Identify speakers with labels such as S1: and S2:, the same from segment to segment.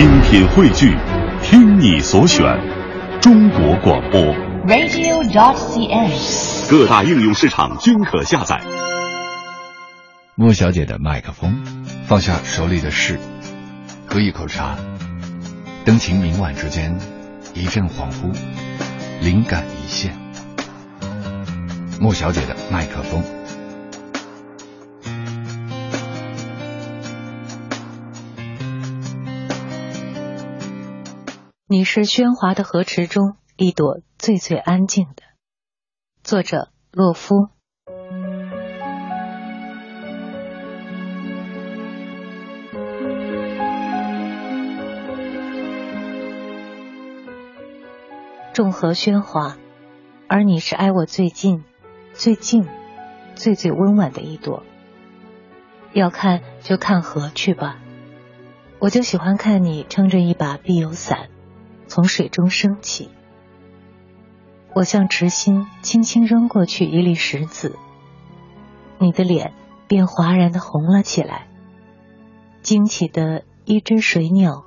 S1: 精品汇聚，听你所选，中国广播。
S2: radio.dot.cn，。
S1: 各大应用市场均可下载。
S3: 莫小姐的麦克风，放下手里的事，喝一口茶，灯情明晚之间，一阵恍惚，灵感一现。莫小姐的麦克风。
S4: 你是喧哗的河池中一朵最最安静的。作者：洛夫。众河喧哗，而你是挨我最近、最静、最最温婉的一朵。要看就看河去吧，我就喜欢看你撑着一把碧油伞，从水中升起。我向池心轻轻扔过去一粒石子，你的脸便哗然的红了起来。惊起的一只水鸟，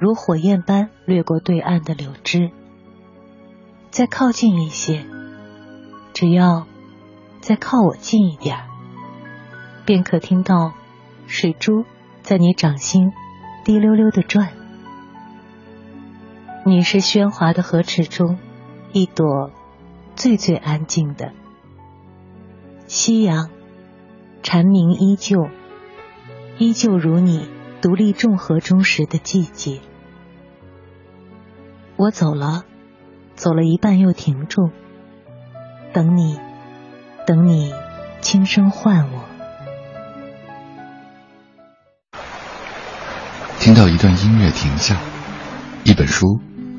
S4: 如火焰般掠过对岸的柳枝。再靠近一些，只要再靠我近一点，便可听到水珠在你掌心滴溜溜的转。你是喧哗的河池中一朵最最安静的。夕阳蝉鸣依旧，依旧如你独立众河中时的季节。我走了。走了一半又停住，等你，等你轻声唤我。
S3: 听到一段音乐停下，一本书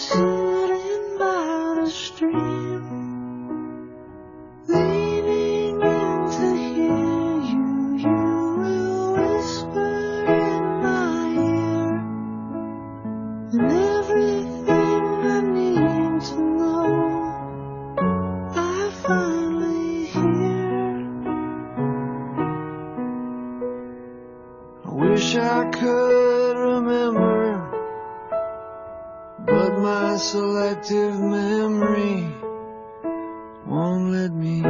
S5: Sitting by the stream, leaning in to hear you, you will whisper in my ear, and everything I need to know, I finally hear.
S6: I wish I could remember my selective
S5: memory
S6: won't let me.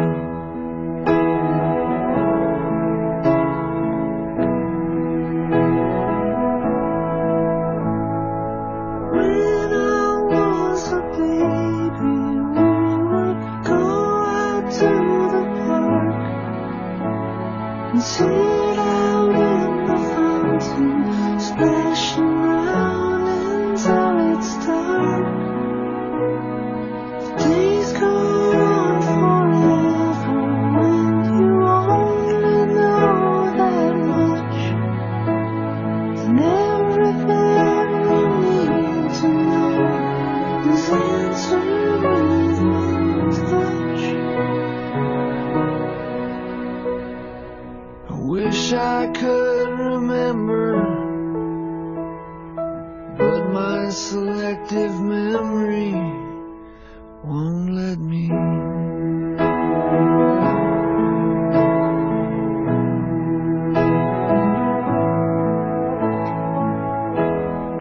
S5: See it out in the fountain, splashing.
S6: active memory.